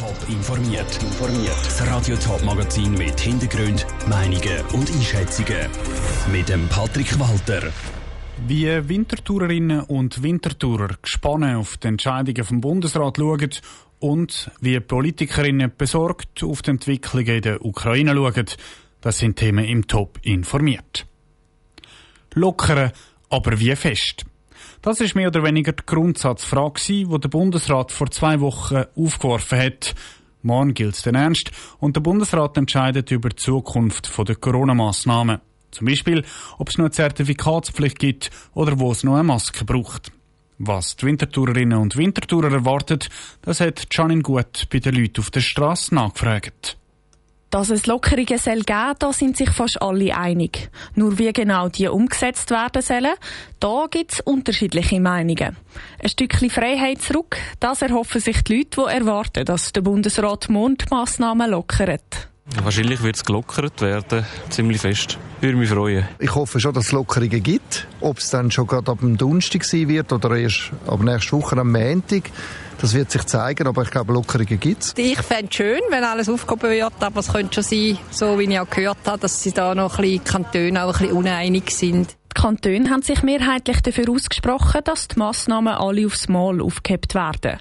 Top informiert. Informiert. Das Radio Top Magazin mit Hintergrund, Meinungen und Einschätzungen mit dem Patrick Walter. Wie Wintertourerinnen und Wintertourer gespannt auf die Entscheidungen vom Bundesrat schauen und wie Politikerinnen besorgt auf die Entwicklungen in der Ukraine schauen, das sind Themen im Top informiert. Lockere, aber wie fest? Das ist mehr oder weniger die Grundsatzfrage, die der Bundesrat vor zwei Wochen aufgeworfen hat. Morgen gilt es den Ernst und der Bundesrat entscheidet über die Zukunft der Corona-Massnahmen. Zum Beispiel, ob es noch eine Zertifikatspflicht gibt oder wo es noch eine Maske braucht. Was die Wintertourerinnen und Wintertourer erwartet, das hat Janine Gut bei den Leuten auf der Straße nachgefragt. Dass es Lockerungen soll geben, da sind sich fast alle einig. Nur wie genau die umgesetzt werden sollen, da gibt es unterschiedliche Meinungen. Ein Stückchen Freiheit zurück, das erhoffen sich die Leute, die erwarten, dass der Bundesrat Mondmaßnahmen lockert. Wahrscheinlich wird es gelockert werden, ziemlich fest. Würde mich freuen. Ich hoffe schon, dass es Lockerungen gibt. Ob es dann schon gerade ab dem Donnerstag sein wird oder erst ab nächster Woche am Montag. Das wird sich zeigen, aber ich glaube, Lockerungen gibt es. Ich fände es schön, wenn alles aufgehoben wird, aber es könnte schon sein, so wie ich auch gehört habe, dass sie da noch ein bisschen Kantone auch ein bisschen uneinig sind. Die Kantone haben sich mehrheitlich dafür ausgesprochen, dass die Massnahmen alle aufs Mal aufgehebt werden.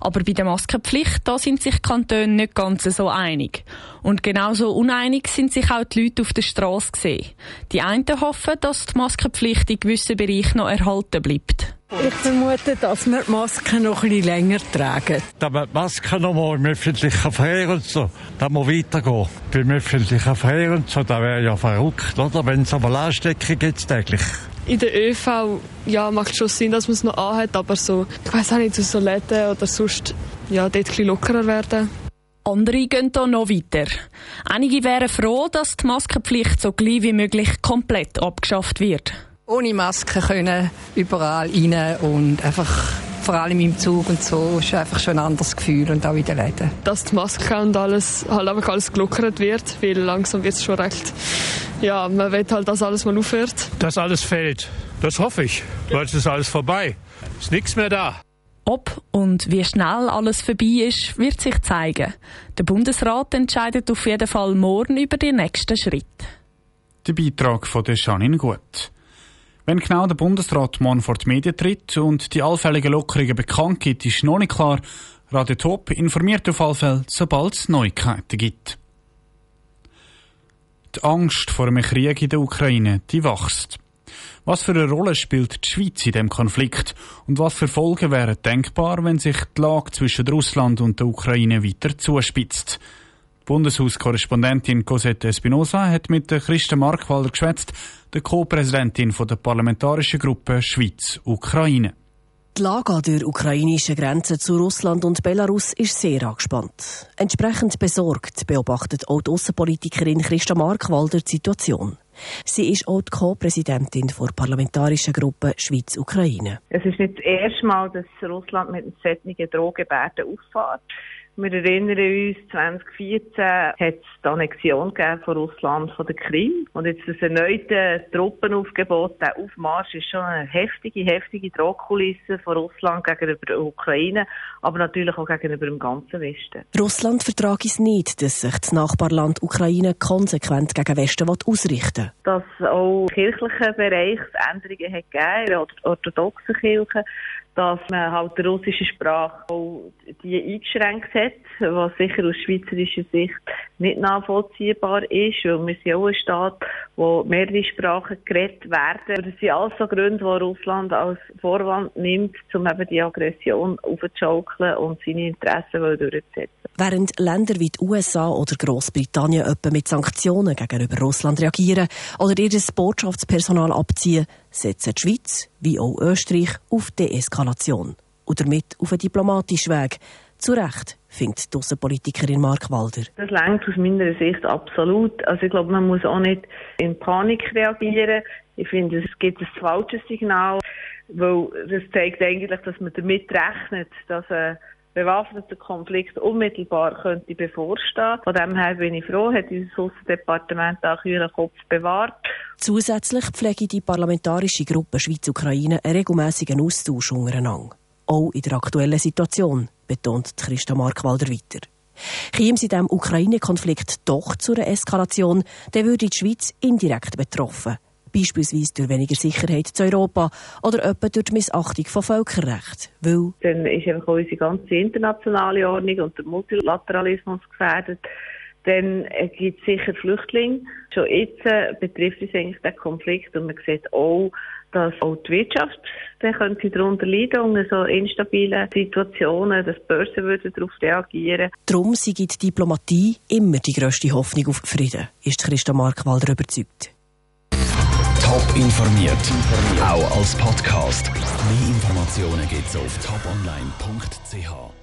Aber bei der Maskenpflicht, da sind sich die Kantone nicht ganz so einig. Und genauso uneinig sind sich auch die Leute auf der Straße gesehen. Die einen hoffen, dass die Maskenpflicht in gewissen Bereichen noch erhalten bleibt. Ich vermute, dass wir die Masken noch ein bisschen länger tragen. Dass wir die Masken noch mal im öffentlichen Verkehr und so, da muss weitergehen. Beim öffentlichen Verkehr und so, da wäre ja verrückt, oder? Wenn es aber Ansteckung gibt täglich. In der ÖV ja, macht schon Sinn, dass man es noch anhat, aber so, ich weiß auch nicht, so Läden oder sonst, ja, dort ein bisschen lockerer werden. Andere gehen hier noch weiter. Einige wären froh, dass die Maskenpflicht so gleich wie möglich komplett abgeschafft wird ohne Maske können überall rein und einfach vor allem im Zug und so ist einfach schon ein anderes Gefühl und auch in den Läden. Dass die Maske und alles halt einfach alles gelockert wird, weil langsam wird es schon recht, ja, man will halt, dass alles mal aufhört. Dass alles fällt, das hoffe ich, weil es ist alles vorbei, ist nichts mehr da. Ob und wie schnell alles vorbei ist, wird sich zeigen. Der Bundesrat entscheidet auf jeden Fall morgen über den nächsten Schritt. Der Beitrag von der Janine Gut. Wenn genau der Bundesrat morgen vor die Medien tritt und die allfälligen Lockerungen bekannt gibt, ist noch nicht klar. Radio Top informiert auf alle Fälle, sobald es Neuigkeiten gibt. Die Angst vor einem Krieg in der Ukraine, die wächst. Was für eine Rolle spielt die Schweiz in dem Konflikt und was für Folgen wären denkbar, wenn sich die Lage zwischen Russland und der Ukraine weiter zuspitzt? Bundeshauskorrespondentin Cosette Espinosa hat mit Christen Markwalder geschwätzt, der Co-Präsidentin der Parlamentarischen Gruppe Schweiz-Ukraine. Die Lage an der ukrainischen Grenze zu Russland und Belarus ist sehr angespannt. Entsprechend besorgt beobachtet auch die Außenpolitikerin Christa Markwalder die Situation. Sie ist auch die Co-Präsidentin der Parlamentarischen Gruppe Schweiz-Ukraine. Es ist nicht das erste Mal, dass Russland mit einem solchen Drohgebärden auffährt. Wir erinnern uns, 2014 hat es die Annexion von Russland von der Krim. Und jetzt das erneute Truppenaufgebot, der Aufmarsch ist schon eine heftige, heftige Drohkulisse von Russland gegenüber der Ukraine, aber natürlich auch gegenüber dem ganzen Westen. Russland vertrage es nicht, dass sich das Nachbarland Ukraine konsequent gegen Westen ausrichten will. Dass auch im kirchlichen Bereich Änderungen hat gegeben, in orthodoxen Kirche, dass man halt die russische Sprache auch die eingeschränkt hat, was sicher aus schweizerischer Sicht nicht nachvollziehbar ist, weil wir sind auch ein Staat, wo mehrere Sprachen geredet werden. Das sind alles so Gründe, die Russland als Vorwand nimmt, um eben die Aggression aufzuschaukeln und seine Interessen durchzusetzen. Während Länder wie die USA oder Großbritannien etwa mit Sanktionen gegenüber Russland reagieren oder ihr Botschaftspersonal abziehen, setzen die Schweiz wie auch Österreich auf Deeskalation und damit auf einen diplomatischen Weg. Zu Recht, findet die Außenpolitikerin Mark Walder. Das längt aus meiner Sicht absolut. Also ich glaube, man muss auch nicht in Panik reagieren. Ich finde, es gibt ein falsches Signal, weil das zeigt eigentlich, dass man damit rechnet, dass ein bewaffneter Konflikt unmittelbar könnte bevorstehen. Von dem her bin ich froh, hat unser Außendepartement auch ihren Kopf bewahrt. Zusätzlich pflege die parlamentarische Gruppe Schweiz-Ukraine einen regelmäßigen Austausch untereinander. Auch in der aktuellen Situation, betont Christa Markwalder weiter. Käme sie dem Ukraine-Konflikt doch zu einer Eskalation, dann würde die Schweiz indirekt betroffen. Beispielsweise durch weniger Sicherheit zu Europa oder etwa durch die Missachtung von Völkerrecht. Weil Dann ist einfach unsere ganze internationale Ordnung und der Multilateralismus gefährdet. Dann gibt es sicher Flüchtlinge. Schon jetzt äh, betrifft es eigentlich den Konflikt und man sieht auch, dass auch die Wirtschaft dann könnte darunter leiden unter so instabilen Situationen, dass die Börsen würden darauf reagieren. Darum sei die Diplomatie immer die grösste Hoffnung auf Frieden, ist Christa Markwalder überzeugt. Top informiert, auch als Podcast. Mehr Informationen gibt's auf toponline.ch.